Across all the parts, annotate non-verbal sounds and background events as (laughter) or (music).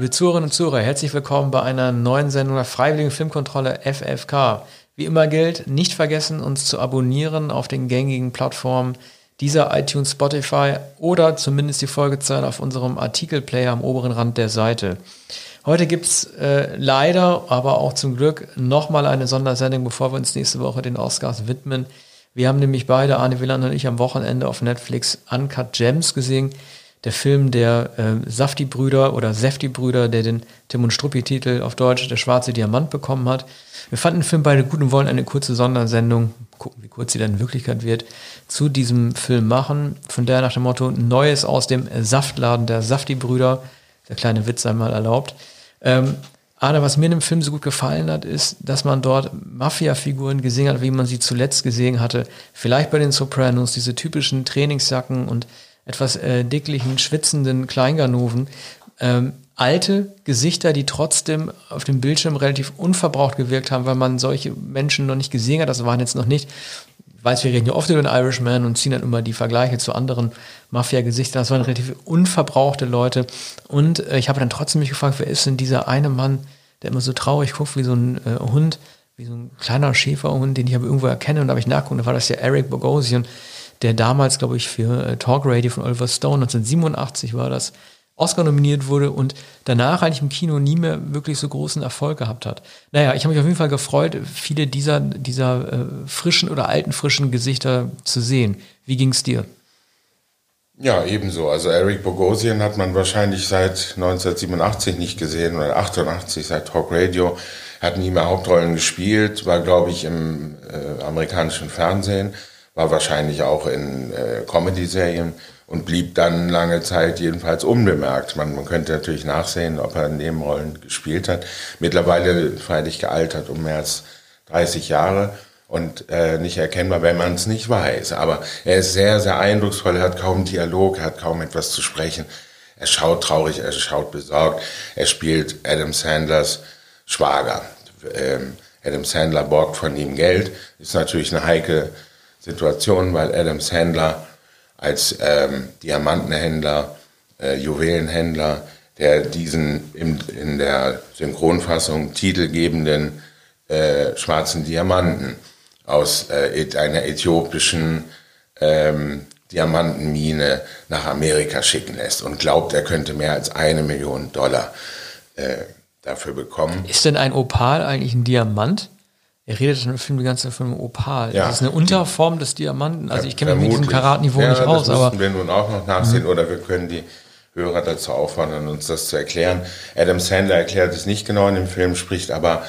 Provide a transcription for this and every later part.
Liebe Zuhörerinnen und Zuhörer, herzlich willkommen bei einer neuen Sendung der Freiwilligen Filmkontrolle FFK. Wie immer gilt, nicht vergessen, uns zu abonnieren auf den gängigen Plattformen dieser iTunes, Spotify oder zumindest die Folgezahlen auf unserem Artikelplayer am oberen Rand der Seite. Heute gibt's äh, leider, aber auch zum Glück nochmal eine Sondersendung, bevor wir uns nächste Woche den Oscars widmen. Wir haben nämlich beide, Arne Wieland und ich, am Wochenende auf Netflix Uncut Gems gesehen. Der Film der äh, Safti-Brüder oder Safti-Brüder, der den Tim und Struppi-Titel auf Deutsch Der schwarze Diamant bekommen hat. Wir fanden den Film beide gut und wollen eine kurze Sondersendung, gucken, wie kurz sie dann in Wirklichkeit wird, zu diesem Film machen. Von daher nach dem Motto Neues aus dem Saftladen der Safti-Brüder. Der kleine Witz einmal erlaubt. Ähm, Arne, was mir in dem Film so gut gefallen hat, ist, dass man dort Mafia-Figuren gesehen hat, wie man sie zuletzt gesehen hatte. Vielleicht bei den Sopranos, diese typischen Trainingsjacken und etwas äh, dicklichen, schwitzenden Kleinganoven. Ähm, alte Gesichter, die trotzdem auf dem Bildschirm relativ unverbraucht gewirkt haben, weil man solche Menschen noch nicht gesehen hat. Das waren jetzt noch nicht, ich weiß, wir reden ja oft über den Irishman und ziehen dann immer die Vergleiche zu anderen Mafia-Gesichtern. Das waren relativ unverbrauchte Leute. Und äh, ich habe dann trotzdem mich gefragt, wer ist denn dieser eine Mann, der immer so traurig guckt wie so ein äh, Hund, wie so ein kleiner Schäferhund, den ich aber irgendwo erkenne. Und da habe ich nachgeguckt, da war das ja Eric Bogosian, der damals, glaube ich, für äh, Talk Radio von Oliver Stone, 1987 war das, Oscar nominiert wurde und danach eigentlich im Kino nie mehr wirklich so großen Erfolg gehabt hat. Naja, ich habe mich auf jeden Fall gefreut, viele dieser, dieser äh, frischen oder alten frischen Gesichter zu sehen. Wie ging es dir? Ja, ebenso. Also Eric Bogosian hat man wahrscheinlich seit 1987 nicht gesehen oder 88 seit Talk Radio. Hat nie mehr Hauptrollen gespielt, war glaube ich im äh, amerikanischen Fernsehen war wahrscheinlich auch in äh, Comedy-Serien und blieb dann lange Zeit jedenfalls unbemerkt. Man, man könnte natürlich nachsehen, ob er Nebenrollen gespielt hat. Mittlerweile freilich gealtert um mehr als 30 Jahre und äh, nicht erkennbar, wenn man es nicht weiß. Aber er ist sehr, sehr eindrucksvoll, er hat kaum Dialog, er hat kaum etwas zu sprechen. Er schaut traurig, er schaut besorgt. Er spielt Adam Sandlers Schwager. Ähm, Adam Sandler borgt von ihm Geld, ist natürlich eine heikle Situation, weil Adam Sandler als ähm, Diamantenhändler, äh, Juwelenhändler, der diesen im, in der Synchronfassung titelgebenden äh, schwarzen Diamanten aus äh, einer äthiopischen ähm, Diamantenmine nach Amerika schicken lässt und glaubt, er könnte mehr als eine Million Dollar äh, dafür bekommen. Ist denn ein Opal eigentlich ein Diamant? Er redet im Film die ganze Zeit von einem Opal. Ja, das ist eine Unterform des Diamanten. Also ich kenne mich mit diesem Karatniveau ja, nicht aus. Das müssen wir nun auch noch nachsehen oder wir können die Hörer dazu auffordern, uns das zu erklären. Adam Sandler erklärt es nicht genau in dem Film, spricht aber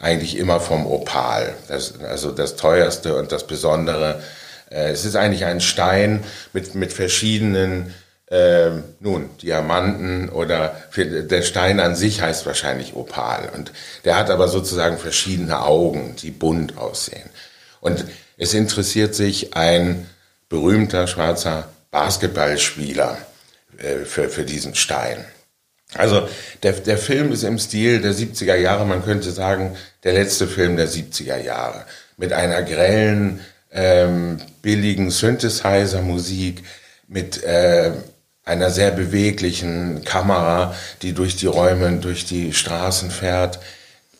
eigentlich immer vom Opal. Das, also das teuerste und das Besondere. Äh, es ist eigentlich ein Stein mit, mit verschiedenen ähm, nun, Diamanten oder der Stein an sich heißt wahrscheinlich Opal. Und der hat aber sozusagen verschiedene Augen, die bunt aussehen. Und es interessiert sich ein berühmter schwarzer Basketballspieler äh, für, für diesen Stein. Also der, der Film ist im Stil der 70er Jahre, man könnte sagen, der letzte Film der 70er Jahre. Mit einer grellen, ähm, billigen Synthesizer-Musik, mit äh, einer sehr beweglichen Kamera, die durch die Räume, durch die Straßen fährt.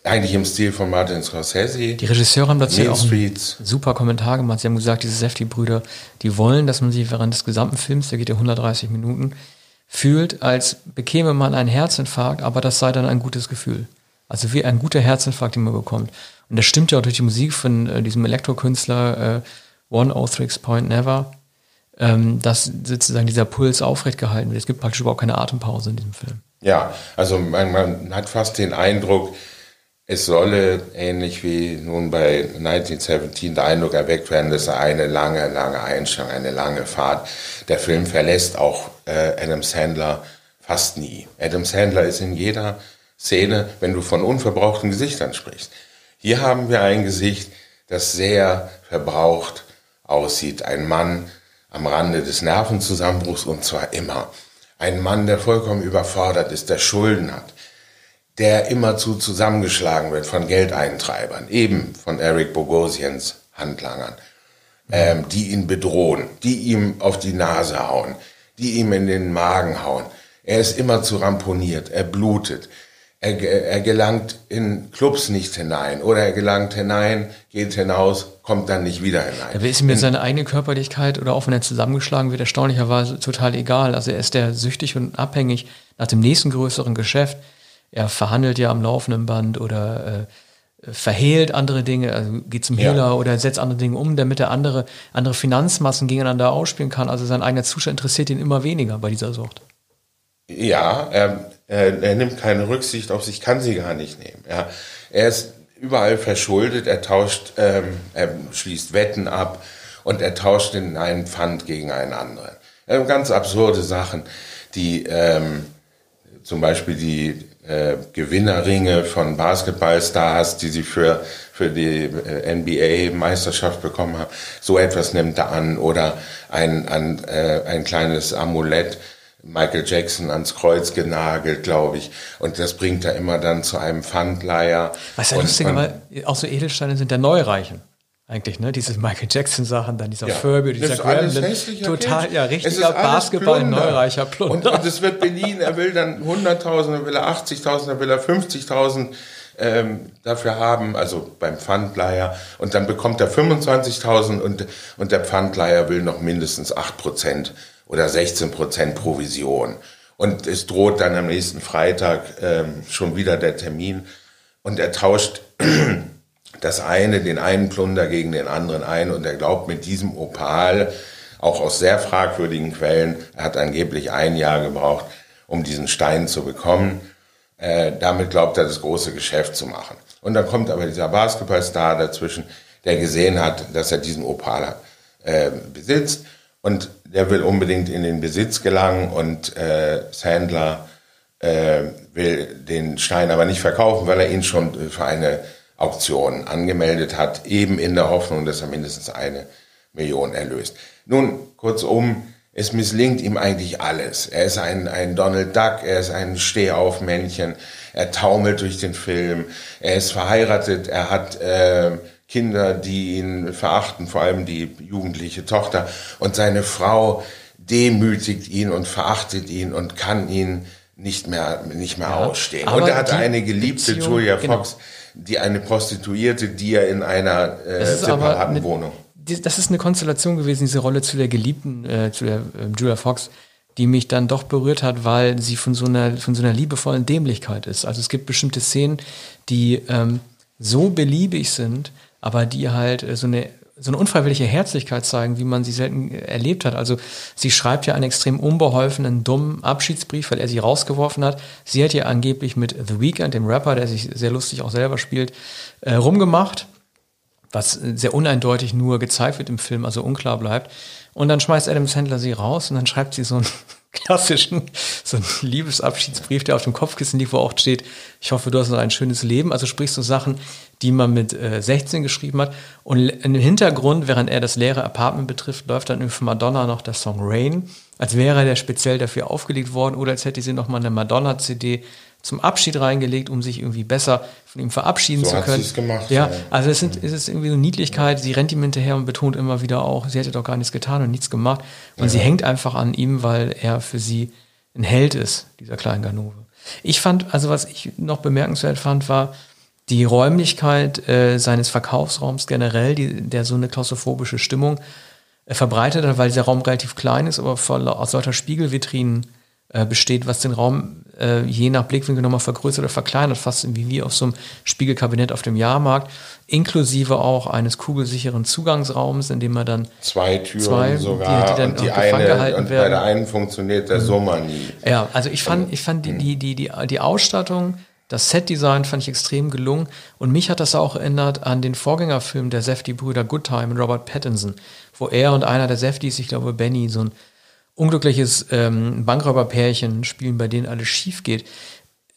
Eigentlich im Stil von Martin Scorsese. Die Regisseure haben dazu auch einen super Kommentar gemacht. Sie haben gesagt, diese Safety-Brüder, die wollen, dass man sich während des gesamten Films, der geht ja 130 Minuten, fühlt, als bekäme man einen Herzinfarkt, aber das sei dann ein gutes Gefühl. Also wie ein guter Herzinfarkt, den man bekommt. Und das stimmt ja auch durch die Musik von äh, diesem Elektrokünstler äh, One Oh Point Never ähm, dass sozusagen dieser Puls aufrecht gehalten wird. Es gibt praktisch überhaupt keine Atempause in diesem Film. Ja, also man, man hat fast den Eindruck, es solle ähnlich wie nun bei 1917 der Eindruck erweckt werden, dass eine lange, lange Einstellung, eine lange Fahrt. Der Film verlässt auch äh, Adam Sandler fast nie. Adam Sandler ist in jeder Szene, wenn du von unverbrauchten Gesichtern sprichst. Hier haben wir ein Gesicht, das sehr verbraucht aussieht. Ein Mann, am Rande des Nervenzusammenbruchs und zwar immer. Ein Mann, der vollkommen überfordert ist, der Schulden hat, der immerzu zusammengeschlagen wird von Geldeintreibern, eben von Eric Bogosians Handlangern, ähm, die ihn bedrohen, die ihm auf die Nase hauen, die ihm in den Magen hauen, Er ist immer zu ramponiert, er blutet. Er, er gelangt in Clubs nicht hinein oder er gelangt hinein, geht hinaus, kommt dann nicht wieder hinein. Da ist ihm seine eigene Körperlichkeit oder auch wenn er zusammengeschlagen wird, erstaunlicherweise total egal. Also er ist der süchtig und abhängig nach dem nächsten größeren Geschäft. Er verhandelt ja am laufenden Band oder äh, verhehlt andere Dinge, also geht zum Hehler ja. oder setzt andere Dinge um, damit er andere, andere Finanzmassen gegeneinander ausspielen kann. Also sein eigener Zustand interessiert ihn immer weniger bei dieser Sucht. Ja, er, er, er, nimmt keine Rücksicht auf sich, kann sie gar nicht nehmen. Ja. Er ist überall verschuldet, er tauscht, ähm, er schließt Wetten ab und er tauscht in einen Pfand gegen einen anderen. Ähm, ganz absurde Sachen, die ähm, zum Beispiel die äh, Gewinnerringe von Basketballstars, die sie für, für die äh, NBA-Meisterschaft bekommen haben. So etwas nimmt er an oder ein, ein, äh, ein kleines Amulett Michael Jackson ans Kreuz genagelt, glaube ich. Und das bringt er immer dann zu einem Pfandleiher. Was ja lustig, aber auch so Edelsteine sind der Neureichen. Eigentlich, ne? Diese Michael Jackson-Sachen, dann dieser ja, Furby, dieser Gremlin. Total, Kind. ja, richtiger Basketball-Neureicher Plunder. Und, und es wird Berlin, er will dann 100.000, er will er 80.000, er will er 50.000 ähm, dafür haben, also beim Pfandleiher. Und dann bekommt er 25.000 und, und der Pfandleiher will noch mindestens 8 Prozent oder 16 Prozent Provision. Und es droht dann am nächsten Freitag ähm, schon wieder der Termin und er tauscht (clears throat) das eine, den einen Plunder gegen den anderen ein und er glaubt mit diesem Opal, auch aus sehr fragwürdigen Quellen, er hat angeblich ein Jahr gebraucht, um diesen Stein zu bekommen. Äh, damit glaubt er, das große Geschäft zu machen. Und dann kommt aber dieser Basketballstar dazwischen, der gesehen hat, dass er diesen Opal äh, besitzt und der will unbedingt in den Besitz gelangen und äh, Sandler äh, will den Stein aber nicht verkaufen, weil er ihn schon für eine Auktion angemeldet hat, eben in der Hoffnung, dass er mindestens eine Million erlöst. Nun, kurzum, es misslingt ihm eigentlich alles. Er ist ein, ein Donald Duck, er ist ein Stehaufmännchen, er taumelt durch den Film, er ist verheiratet, er hat äh, Kinder, die ihn verachten, vor allem die jugendliche Tochter. Und seine Frau demütigt ihn und verachtet ihn und kann ihn nicht mehr, nicht mehr ja, ausstehen. Und er hat eine geliebte Beziehung, Julia genau. Fox, genau. die eine Prostituierte, die er in einer äh, separaten eine, Wohnung. Das ist eine Konstellation gewesen, diese Rolle zu der geliebten, äh, zu der äh, Julia Fox, die mich dann doch berührt hat, weil sie von so einer, von so einer liebevollen Dämlichkeit ist. Also es gibt bestimmte Szenen, die ähm, so beliebig sind, aber die halt äh, so eine so eine unfreiwillige Herzlichkeit zeigen, wie man sie selten erlebt hat. Also sie schreibt ja einen extrem unbeholfenen, dummen Abschiedsbrief, weil er sie rausgeworfen hat. Sie hat ja angeblich mit The Weeknd, dem Rapper, der sich sehr lustig auch selber spielt, äh, rumgemacht, was sehr uneindeutig nur gezeigt wird im Film, also unklar bleibt. Und dann schmeißt Adam Sandler sie raus und dann schreibt sie so einen klassischen, so einen Liebesabschiedsbrief, der auf dem Kopfkissen liegt, wo auch steht, ich hoffe, du hast noch ein schönes Leben. Also sprichst du Sachen, die man mit äh, 16 geschrieben hat. Und im Hintergrund, während er das leere Apartment betrifft, läuft dann für Madonna noch der Song Rain, als wäre der speziell dafür aufgelegt worden oder als hätte sie noch mal eine Madonna-CD zum Abschied reingelegt, um sich irgendwie besser von ihm verabschieden so zu können. Hat gemacht, ja, ja, also es, sind, es ist irgendwie so Niedlichkeit. Sie rennt ihm hinterher und betont immer wieder auch, sie hätte doch gar nichts getan und nichts gemacht. Und ja. sie hängt einfach an ihm, weil er für sie ein Held ist, dieser kleinen Ganove. Ich fand, also was ich noch bemerkenswert fand, war die Räumlichkeit äh, seines Verkaufsraums generell, die, der so eine klaustrophobische Stimmung äh, verbreitet hat, weil dieser Raum relativ klein ist, aber voll aus solcher Spiegelvitrinen äh, besteht, was den Raum äh, je nach Blickwinkel nochmal vergrößert oder verkleinert, fast wie, wie auf so einem Spiegelkabinett auf dem Jahrmarkt, inklusive auch eines kugelsicheren Zugangsraums, in dem man dann zwei Türen zwei, sogar die, die dann und die eine, und werden. bei der einen funktioniert der mhm. Sommer nie. Ja, also ich fand, ich fand die, die, die, die, die Ausstattung, das Setdesign fand ich extrem gelungen und mich hat das auch erinnert an den Vorgängerfilm der Safety-Brüder Good Time mit Robert Pattinson, wo er und einer der Safeties, ich glaube Benny, so ein unglückliches ähm, Bankräuberpärchen spielen, bei denen alles schief geht.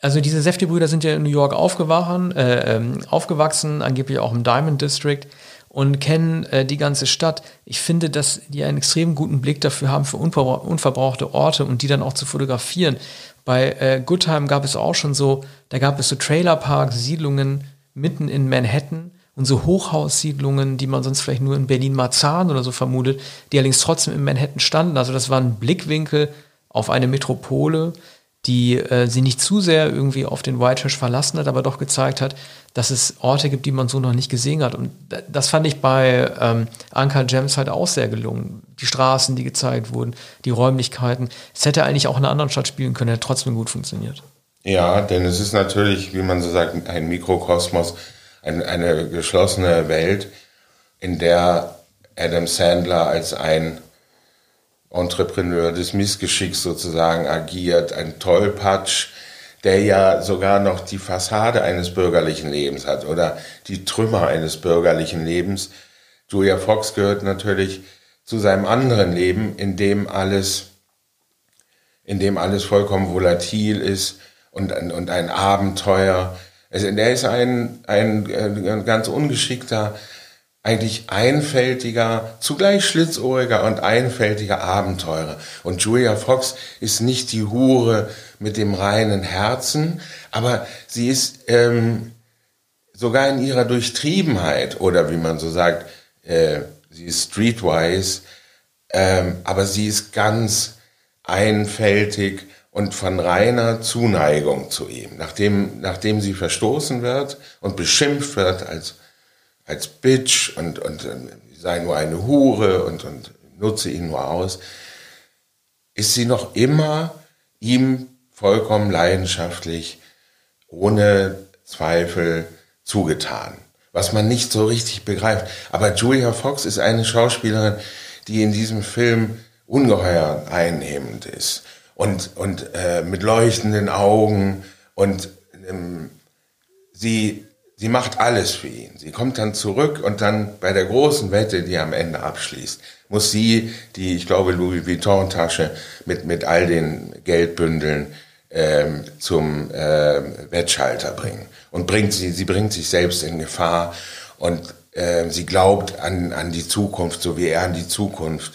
Also diese Safety-Brüder sind ja in New York äh, ähm, aufgewachsen, angeblich auch im Diamond District und kennen äh, die ganze Stadt. Ich finde, dass die einen extrem guten Blick dafür haben für unverbrauchte Orte und die dann auch zu fotografieren. Bei äh, Goodtime gab es auch schon so, da gab es so Trailerparks, Siedlungen mitten in Manhattan und so Hochhaussiedlungen, die man sonst vielleicht nur in Berlin-Marzahn oder so vermutet, die allerdings trotzdem in Manhattan standen. Also das war ein Blickwinkel auf eine Metropole, die äh, sie nicht zu sehr irgendwie auf den Whitefish verlassen hat, aber doch gezeigt hat, dass es Orte gibt, die man so noch nicht gesehen hat. Und das fand ich bei ähm, Anka Gems halt auch sehr gelungen. Die Straßen, die gezeigt wurden, die Räumlichkeiten. Es hätte eigentlich auch in einer anderen Stadt spielen können, hätte trotzdem gut funktioniert. Ja, denn es ist natürlich, wie man so sagt, ein Mikrokosmos, ein, eine geschlossene Welt, in der Adam Sandler als ein Entrepreneur des Missgeschicks sozusagen agiert, ein Tollpatsch, der ja sogar noch die Fassade eines bürgerlichen Lebens hat oder die Trümmer eines bürgerlichen Lebens. Julia Fox gehört natürlich zu seinem anderen Leben, in dem alles, in dem alles vollkommen volatil ist und, und ein Abenteuer. Also, er ist ein, ein, ein ganz ungeschickter eigentlich einfältiger, zugleich schlitzohriger und einfältiger Abenteurer. Und Julia Fox ist nicht die Hure mit dem reinen Herzen, aber sie ist ähm, sogar in ihrer Durchtriebenheit oder wie man so sagt, äh, sie ist streetwise, ähm, aber sie ist ganz einfältig und von reiner Zuneigung zu ihm. Nachdem, nachdem sie verstoßen wird und beschimpft wird als als Bitch und, und, sei nur eine Hure und, und nutze ihn nur aus, ist sie noch immer ihm vollkommen leidenschaftlich, ohne Zweifel zugetan. Was man nicht so richtig begreift. Aber Julia Fox ist eine Schauspielerin, die in diesem Film ungeheuer einnehmend ist. Und, und äh, mit leuchtenden Augen. Und ähm, sie sie macht alles für ihn. Sie kommt dann zurück und dann bei der großen Wette, die am Ende abschließt, muss sie die, ich glaube, Louis Vuitton-Tasche mit, mit all den Geldbündeln ähm, zum äh, Wettschalter bringen. Und bringt sie, sie bringt sich selbst in Gefahr und äh, sie glaubt an, an die Zukunft, so wie er an die Zukunft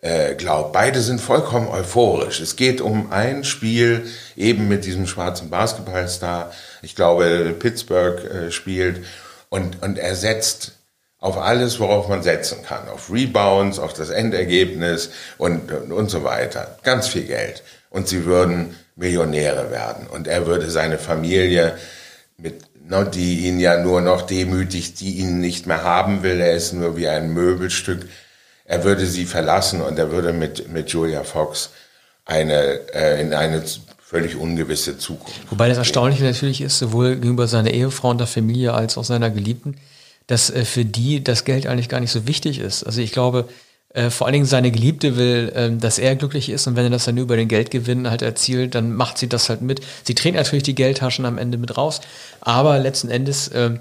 äh, glaubt. Beide sind vollkommen euphorisch. Es geht um ein Spiel eben mit diesem schwarzen Basketballstar, ich glaube, Pittsburgh äh, spielt. Und, und er setzt auf alles, worauf man setzen kann. Auf Rebounds, auf das Endergebnis und, und, und so weiter. Ganz viel Geld. Und sie würden Millionäre werden. Und er würde seine Familie mit ne, die ihn ja nur noch demütigt, die ihn nicht mehr haben will. Er ist nur wie ein Möbelstück. Er würde sie verlassen und er würde mit, mit Julia Fox eine, äh, in eine völlig ungewisse Zukunft. Wobei das Erstaunliche natürlich ist, sowohl gegenüber seiner Ehefrau und der Familie als auch seiner Geliebten, dass äh, für die das Geld eigentlich gar nicht so wichtig ist. Also ich glaube, äh, vor allen Dingen seine Geliebte will, äh, dass er glücklich ist und wenn er das dann über den Geldgewinn halt erzielt, dann macht sie das halt mit. Sie trägt natürlich die Geldtaschen am Ende mit raus, aber letzten Endes äh,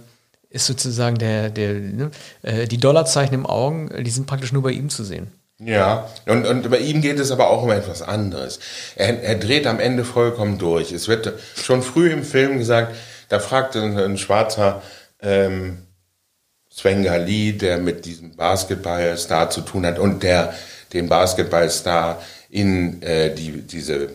ist sozusagen der, der, ne, äh, die Dollarzeichen im Augen, die sind praktisch nur bei ihm zu sehen. Ja, und, und bei ihm geht es aber auch um etwas anderes. Er, er dreht am Ende vollkommen durch. Es wird schon früh im Film gesagt, da fragt ein, ein schwarzer ähm, Svengali, der mit diesem Basketballstar zu tun hat und der den Basketballstar in äh, die, diese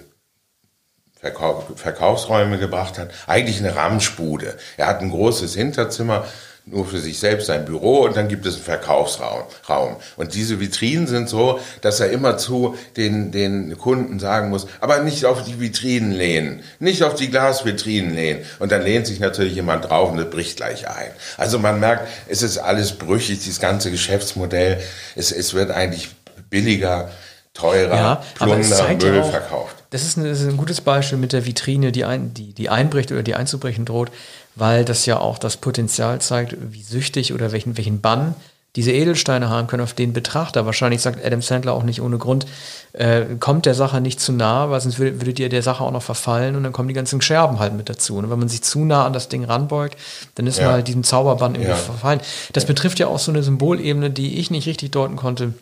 Verkauf, Verkaufsräume gebracht hat. Eigentlich eine Ramschbude. Er hat ein großes Hinterzimmer nur für sich selbst sein Büro und dann gibt es einen Verkaufsraum. Und diese Vitrinen sind so, dass er immer zu den, den Kunden sagen muss, aber nicht auf die Vitrinen lehnen, nicht auf die Glasvitrinen lehnen. Und dann lehnt sich natürlich jemand drauf und das bricht gleich ein. Also man merkt, es ist alles brüchig, dieses ganze Geschäftsmodell. Es, es wird eigentlich billiger, teurer, ja, Plunder, Müll auch, verkauft. Das ist, ein, das ist, ein, gutes Beispiel mit der Vitrine, die, ein, die, die einbricht oder die einzubrechen droht weil das ja auch das Potenzial zeigt, wie süchtig oder welchen, welchen Bann diese Edelsteine haben können, auf den Betrachter. Wahrscheinlich sagt Adam Sandler auch nicht ohne Grund, äh, kommt der Sache nicht zu nah, weil sonst würdet, würdet ihr der Sache auch noch verfallen und dann kommen die ganzen Scherben halt mit dazu. Und wenn man sich zu nah an das Ding ranbeugt, dann ist ja. man halt diesem Zauberbann irgendwie ja. verfallen. Das betrifft ja auch so eine Symbolebene, die ich nicht richtig deuten konnte.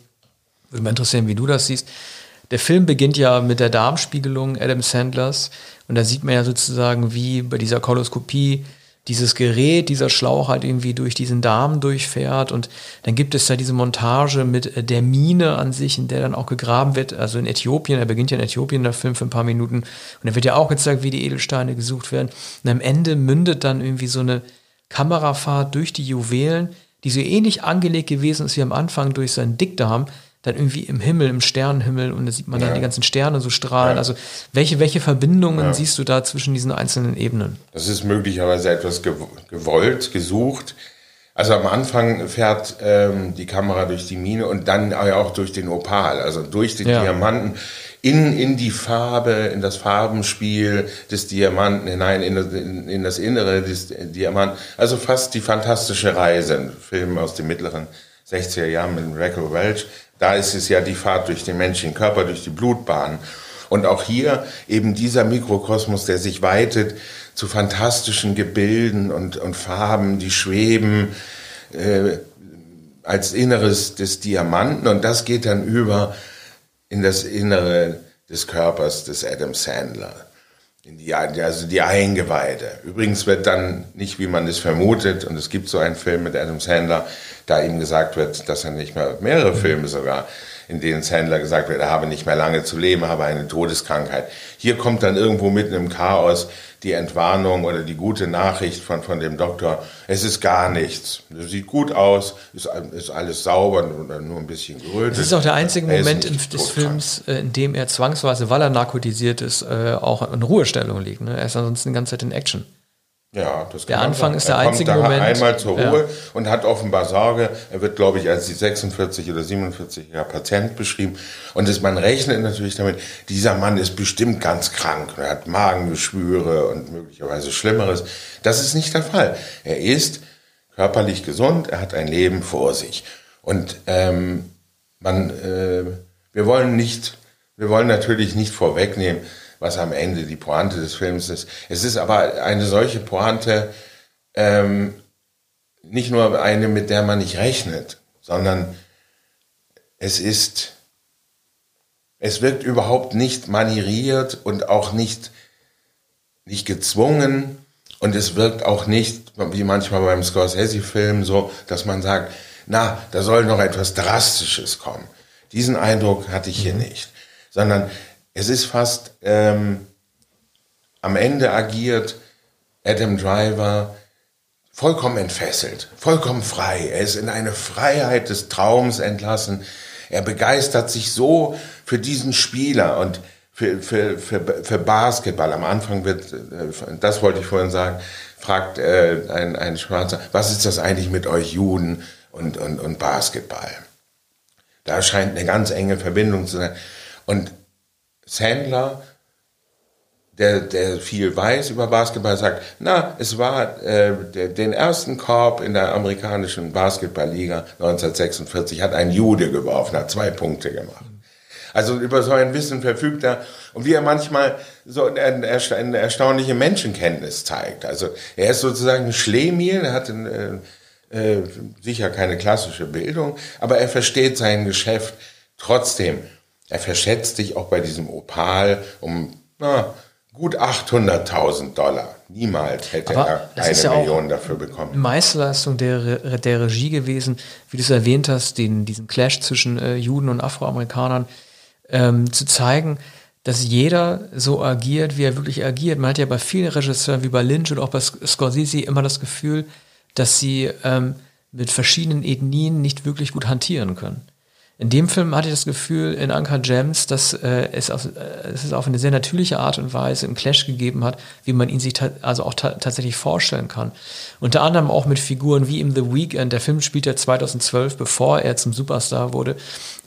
Würde mich interessieren, wie du das siehst. Der Film beginnt ja mit der Darmspiegelung Adam Sandlers. Und da sieht man ja sozusagen, wie bei dieser Koloskopie dieses Gerät, dieser Schlauch halt irgendwie durch diesen Darm durchfährt. Und dann gibt es ja diese Montage mit der Mine an sich, in der dann auch gegraben wird, also in Äthiopien, er beginnt ja in Äthiopien, der Film für ein paar Minuten. Und dann wird ja auch gezeigt, wie die Edelsteine gesucht werden. Und am Ende mündet dann irgendwie so eine Kamerafahrt durch die Juwelen, die so ähnlich angelegt gewesen ist wie am Anfang durch seinen Dickdarm, dann irgendwie im Himmel, im Sternenhimmel und da sieht man ja. dann die ganzen Sterne so strahlen. Ja. Also welche, welche Verbindungen ja. siehst du da zwischen diesen einzelnen Ebenen? Das ist möglicherweise etwas gewollt, gesucht. Also am Anfang fährt ähm, die Kamera durch die Mine und dann auch durch den Opal, also durch den Diamanten in, in die Farbe, in das Farbenspiel des Diamanten hinein, in, in, in das Innere des Diamanten. Also fast die fantastische Reise, ein Film aus den mittleren 60er Jahren mit Raquel Welch. Da ist es ja die Fahrt durch den menschlichen Körper, durch die Blutbahn. Und auch hier eben dieser Mikrokosmos, der sich weitet zu fantastischen Gebilden und, und Farben, die schweben äh, als Inneres des Diamanten. Und das geht dann über in das Innere des Körpers des Adam Sandler. In die, also die Eingeweide. Übrigens wird dann nicht, wie man es vermutet, und es gibt so einen Film mit Adam Sandler, da ihm gesagt wird, dass er nicht mehr, mehrere Filme sogar, in denen Sandler gesagt wird, er habe nicht mehr lange zu leben, habe eine Todeskrankheit. Hier kommt dann irgendwo mitten im Chaos die Entwarnung oder die gute Nachricht von, von dem Doktor, es ist gar nichts. Es sieht gut aus, ist, ist alles sauber, nur, nur ein bisschen gerötet. Das ist auch der einzige Moment des. Films, äh, in dem er zwangsweise, weil er narkotisiert ist, äh, auch in Ruhestellung liegt. Ne? Er ist ansonsten die ganze Zeit in Action. Ja, das Der Anfang ist der er einzige kommt Moment. einmal zur Ruhe ja. und hat offenbar Sorge. Er wird, glaube ich, als die 46 oder 47 Jahre Patient beschrieben. Und das, man rechnet natürlich damit, dieser Mann ist bestimmt ganz krank. Er hat Magengeschwüre und möglicherweise Schlimmeres. Das ist nicht der Fall. Er ist körperlich gesund, er hat ein Leben vor sich. Und ähm, man, äh, wir wollen nicht, wir wollen natürlich nicht vorwegnehmen, was am Ende die Pointe des Films ist. Es ist aber eine solche Pointe, ähm, nicht nur eine, mit der man nicht rechnet, sondern es ist, es wirkt überhaupt nicht manieriert und auch nicht, nicht gezwungen und es wirkt auch nicht, wie manchmal beim Scorsese-Film, so, dass man sagt, na, da soll noch etwas Drastisches kommen. Diesen Eindruck hatte ich hier mhm. nicht, sondern es ist fast ähm, am Ende agiert Adam Driver vollkommen entfesselt, vollkommen frei. Er ist in eine Freiheit des Traums entlassen. Er begeistert sich so für diesen Spieler und für, für, für, für Basketball. Am Anfang wird, äh, das wollte ich vorhin sagen, fragt äh, ein, ein Schwarzer, was ist das eigentlich mit euch Juden und, und, und Basketball? Da scheint eine ganz enge Verbindung zu sein. Und Sandler, der, der viel weiß über Basketball, sagt, na, es war äh, der, den ersten Korb in der amerikanischen Basketballliga 1946 hat ein Jude geworfen, hat zwei Punkte gemacht. Also über so ein Wissen verfügt er und wie er manchmal so eine, erstaunliche Menschenkenntnis zeigt. Also er ist sozusagen ein Schlemiel, er hat ein, äh, äh, sicher keine klassische Bildung, aber er versteht sein Geschäft trotzdem. Er verschätzt sich auch bei diesem Opal um na, gut 800.000 Dollar. Niemals hätte Aber er eine ja Million dafür bekommen. Meisterleistung der, der Regie gewesen, wie du es erwähnt hast, den, diesen Clash zwischen äh, Juden und Afroamerikanern ähm, zu zeigen, dass jeder so agiert, wie er wirklich agiert. Man hat ja bei vielen Regisseuren wie bei Lynch und auch bei Scorsese immer das Gefühl, dass sie ähm, mit verschiedenen Ethnien nicht wirklich gut hantieren können. In dem Film hatte ich das Gefühl, in Anka Gems, dass äh, es, auf, äh, es auf eine sehr natürliche Art und Weise einen Clash gegeben hat, wie man ihn sich also auch tatsächlich vorstellen kann. Unter anderem auch mit Figuren wie im The Weekend. Der Film spielt ja 2012, bevor er zum Superstar wurde,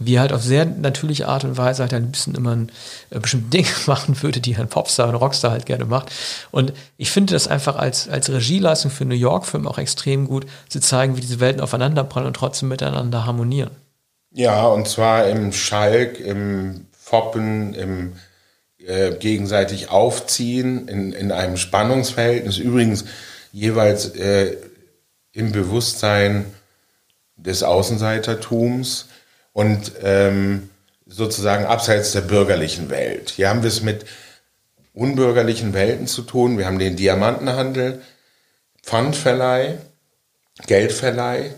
wie er halt auf sehr natürliche Art und Weise halt ein bisschen immer ein äh, bestimmtes Ding (laughs) machen würde, die ein Popstar und Rockstar halt gerne macht. Und ich finde das einfach als, als Regieleistung für New York-Film auch extrem gut, zu zeigen, wie diese Welten aufeinanderprallen und trotzdem miteinander harmonieren. Ja, und zwar im Schalk, im Foppen, im äh, gegenseitig Aufziehen, in, in einem Spannungsverhältnis. Übrigens jeweils äh, im Bewusstsein des Außenseitertums und ähm, sozusagen abseits der bürgerlichen Welt. Hier haben wir es mit unbürgerlichen Welten zu tun. Wir haben den Diamantenhandel, Pfandverleih, Geldverleih,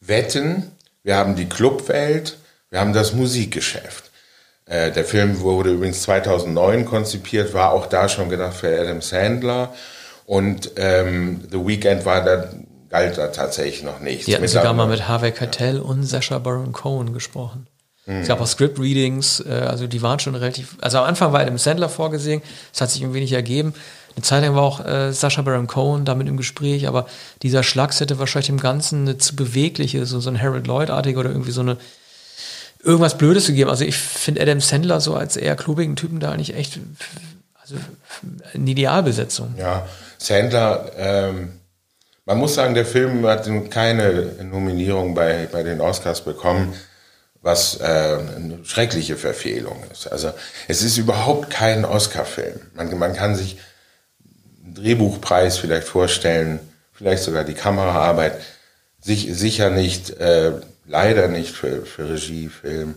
Wetten, wir haben die Clubwelt, wir haben das Musikgeschäft. Äh, der Film wurde übrigens 2009 konzipiert, war auch da schon gedacht für Adam Sandler. Und ähm, The Weeknd war da, galt da tatsächlich noch nichts. Die hatten sogar mal mit Harvey Keitel ja. und Sasha Baron Cohen gesprochen. Mhm. Es gab auch Script-Readings, äh, also die waren schon relativ, also am Anfang war Adam Sandler vorgesehen, das hat sich irgendwie nicht ergeben. Eine Zeit lang war auch äh, Sascha Baron Cohen damit im Gespräch, aber dieser Schlags hätte wahrscheinlich im Ganzen eine zu bewegliche, so, so ein Harold Lloyd-artige oder irgendwie so eine irgendwas Blödes gegeben. Also ich finde Adam Sandler so als eher klubigen Typen da eigentlich echt also eine Idealbesetzung. Ja, Sandler, ähm, man muss sagen, der Film hat keine Nominierung bei, bei den Oscars bekommen, was äh, eine schreckliche Verfehlung ist. Also es ist überhaupt kein Oscar-Film. Man, man kann sich Drehbuchpreis vielleicht vorstellen, vielleicht sogar die Kameraarbeit, sich, sicher nicht, äh, leider nicht für, für Regie, Film.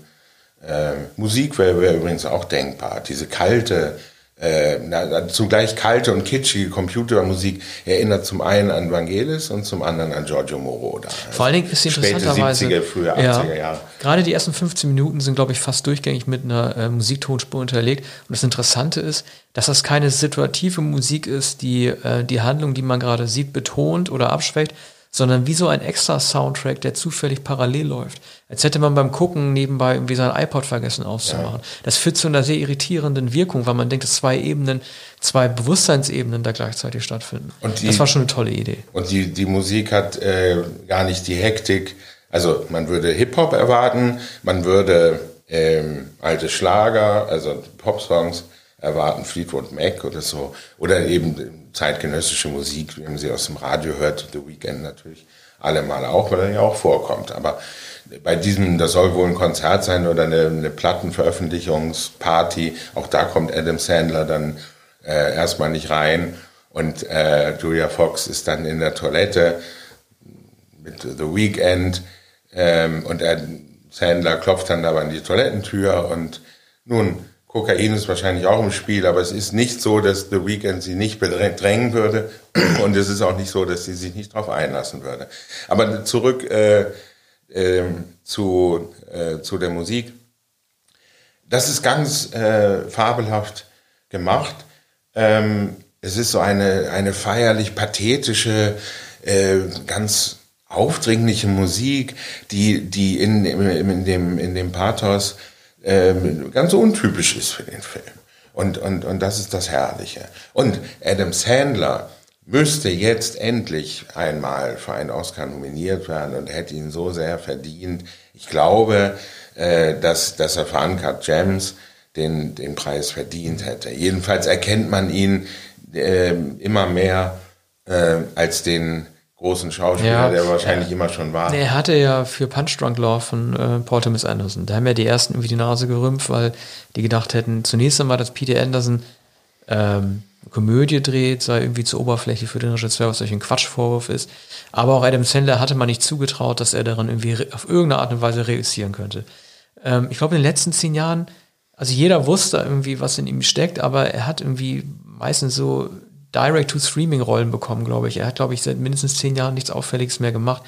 Äh, Musik wäre wär übrigens auch denkbar. Diese kalte, äh, na, zugleich kalte und kitschige Computermusik erinnert zum einen an Vangelis und zum anderen an Giorgio Moroder. Vor allen Dingen ist sie interessanterweise... 70er, frühe 80er Jahre. Gerade die ersten 15 Minuten sind, glaube ich, fast durchgängig mit einer äh, Musiktonspur unterlegt. Und das Interessante ist, dass das keine situative Musik ist, die äh, die Handlung, die man gerade sieht, betont oder abschwächt, sondern wie so ein extra Soundtrack, der zufällig parallel läuft. Als hätte man beim Gucken nebenbei irgendwie sein iPod vergessen auszumachen. Ja. Das führt zu einer sehr irritierenden Wirkung, weil man denkt, dass zwei Ebenen, zwei Bewusstseinsebenen da gleichzeitig stattfinden. Und die, das war schon eine tolle Idee. Und die, die Musik hat äh, gar nicht die Hektik. Also man würde Hip-Hop erwarten, man würde ähm, alte Schlager, also Pop-Songs erwarten, Fleetwood Mac oder so. Oder eben zeitgenössische Musik, wie man sie aus dem Radio hört, The Weekend natürlich allemal auch, weil er ja auch vorkommt. Aber bei diesem, das soll wohl ein Konzert sein oder eine, eine Plattenveröffentlichungsparty, auch da kommt Adam Sandler dann äh, erstmal nicht rein und äh, Julia Fox ist dann in der Toilette mit The Weekend ähm, und er, Sandler klopft dann aber an die Toilettentür und nun Kokain ist wahrscheinlich auch im Spiel, aber es ist nicht so, dass The Weeknd sie nicht bedrängen würde (clears throat) und es ist auch nicht so, dass sie sich nicht darauf einlassen würde. Aber zurück äh, äh, zu, äh, zu der Musik. Das ist ganz äh, fabelhaft gemacht. Ähm, es ist so eine, eine feierlich pathetische, äh, ganz aufdringliche Musik, die, die in, in, in, dem, in dem Pathos ähm, ganz untypisch ist für den Film. Und, und, und das ist das Herrliche. Und Adam Sandler müsste jetzt endlich einmal für einen Oscar nominiert werden und hätte ihn so sehr verdient. Ich glaube, äh, dass, dass er für Uncut Gems den, den Preis verdient hätte. Jedenfalls erkennt man ihn äh, immer mehr äh, als den großen Schauspieler, ja, der wahrscheinlich ja. immer schon war. er hatte ja für Punch Drunk Law von äh, Paul Thomas Anderson, da haben ja die ersten irgendwie die Nase gerümpft, weil die gedacht hätten, zunächst einmal, dass Peter Anderson ähm, Komödie dreht, sei irgendwie zu Oberfläche für den Regisseur, was solch ein Quatschvorwurf ist. Aber auch Adam Sandler hatte man nicht zugetraut, dass er darin irgendwie auf irgendeine Art und Weise reüssieren könnte. Ähm, ich glaube, in den letzten zehn Jahren, also jeder wusste irgendwie, was in ihm steckt, aber er hat irgendwie meistens so Direct-to-Streaming-Rollen bekommen, glaube ich. Er hat, glaube ich, seit mindestens zehn Jahren nichts Auffälliges mehr gemacht.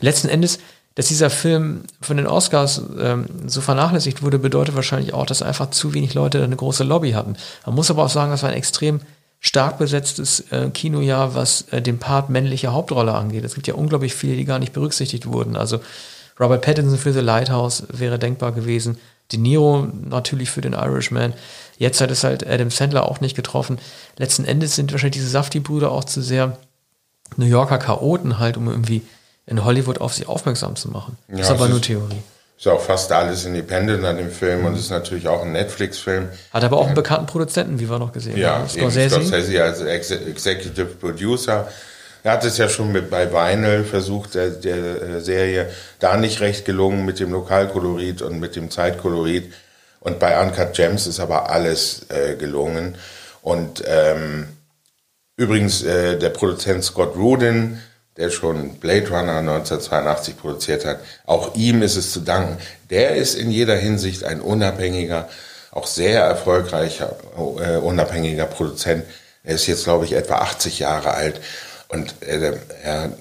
Letzten Endes, dass dieser Film von den Oscars ähm, so vernachlässigt wurde, bedeutet wahrscheinlich auch, dass einfach zu wenig Leute eine große Lobby hatten. Man muss aber auch sagen, das war ein extrem stark besetztes äh, Kinojahr, was äh, den Part männliche Hauptrolle angeht. Es gibt ja unglaublich viele, die gar nicht berücksichtigt wurden. Also Robert Pattinson für The Lighthouse wäre denkbar gewesen. De Niro natürlich für den Irishman. Jetzt hat es halt Adam Sandler auch nicht getroffen. Letzten Endes sind wahrscheinlich diese Safti-Brüder auch zu sehr New Yorker Chaoten halt, um irgendwie in Hollywood auf sie aufmerksam zu machen. Ja, das ist aber nur Theorie. Ist auch fast alles independent an dem Film mhm. und ist natürlich auch ein Netflix-Film. Hat aber auch einen bekannten Produzenten, wie wir noch gesehen ja, haben. Scorsese. Scorsese als Ex Executive Producer. Er hat es ja schon mit bei Vinyl versucht, der, der Serie, da nicht recht gelungen mit dem Lokalkolorit und mit dem Zeitkolorit. Und bei Uncut Gems ist aber alles äh, gelungen. Und ähm, übrigens äh, der Produzent Scott Rudin, der schon Blade Runner 1982 produziert hat, auch ihm ist es zu danken. Der ist in jeder Hinsicht ein unabhängiger, auch sehr erfolgreicher, äh, unabhängiger Produzent. Er ist jetzt, glaube ich, etwa 80 Jahre alt und äh, er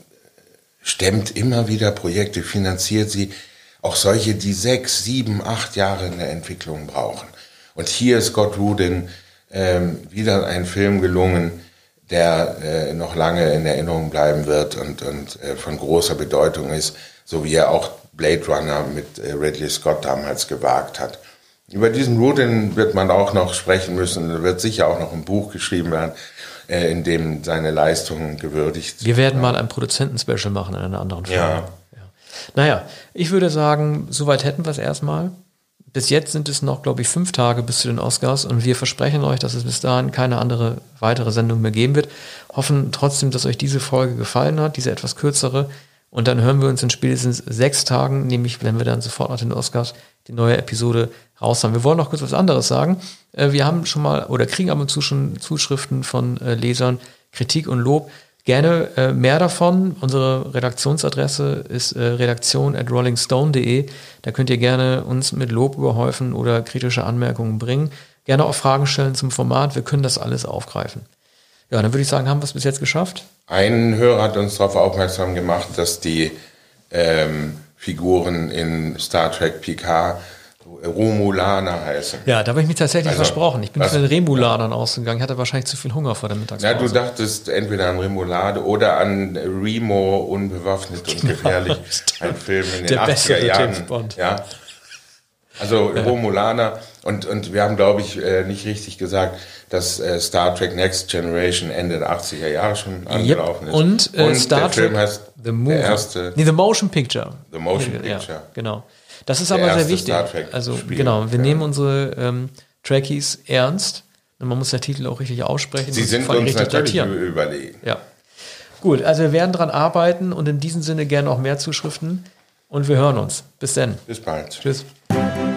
stemmt immer wieder Projekte, finanziert sie auch solche, die sechs, sieben, acht Jahre in der Entwicklung brauchen. Und hier ist Scott Rudin ähm, wieder ein Film gelungen, der äh, noch lange in Erinnerung bleiben wird und, und äh, von großer Bedeutung ist, so wie er auch Blade Runner mit äh, Ridley Scott damals gewagt hat. Über diesen Rudin wird man auch noch sprechen müssen. Wird sicher auch noch ein Buch geschrieben werden, äh, in dem seine Leistungen gewürdigt Wir werden mal ein Produzenten-Special machen in einer anderen Form. Ja. Naja, ich würde sagen, soweit hätten wir es erstmal. Bis jetzt sind es noch, glaube ich, fünf Tage bis zu den Oscars und wir versprechen euch, dass es bis dahin keine andere weitere Sendung mehr geben wird. Hoffen trotzdem, dass euch diese Folge gefallen hat, diese etwas kürzere. Und dann hören wir uns in spätestens sechs Tagen, nämlich wenn wir dann sofort nach den Oscars die neue Episode raus haben. Wir wollen noch kurz was anderes sagen. Äh, Wir haben schon mal oder kriegen ab und zu schon Zuschriften von äh, Lesern, Kritik und Lob. Gerne äh, mehr davon. Unsere Redaktionsadresse ist redaktion at rollingstone.de. Da könnt ihr gerne uns mit Lob überhäufen oder kritische Anmerkungen bringen. Gerne auch Fragen stellen zum Format. Wir können das alles aufgreifen. Ja, dann würde ich sagen, haben wir es bis jetzt geschafft. Ein Hörer hat uns darauf aufmerksam gemacht, dass die ähm, Figuren in Star Trek Picard Romulaner heißen. Ja, da habe ich mich tatsächlich Also, versprochen. Ich bin was- von den Remulanern ausgegangen. Ich hatte wahrscheinlich zu viel Hunger vor der Mittagspause. Ja, du dachtest entweder an Remulade oder an Remo unbewaffnet und gefährlich. (laughs) Ein Film in den Der 80er bessere Jahren. Ja. Also Romulaner und, und wir haben, glaube ich, äh, nicht richtig gesagt, dass äh, Star Trek Next Generation Ende der 80er Jahre schon angelaufen ist. Und, äh, Star der Film Trek heißt The Movie. der erste nee, The Motion Picture. The Motion Ja, Picture. genau. Das ist Der aber sehr wichtig. Also Spiel. genau, wir Ja. nehmen unsere ähm, Trekkies ernst. Und man muss der Titel auch richtig aussprechen. Sie und sind uns natürlich datieren. überlegen. Ja. Gut, also wir werden dran arbeiten und in diesem Sinne gerne auch mehr Zuschriften. Und wir hören uns. Bis dann. Bis bald. Tschüss. Thank you.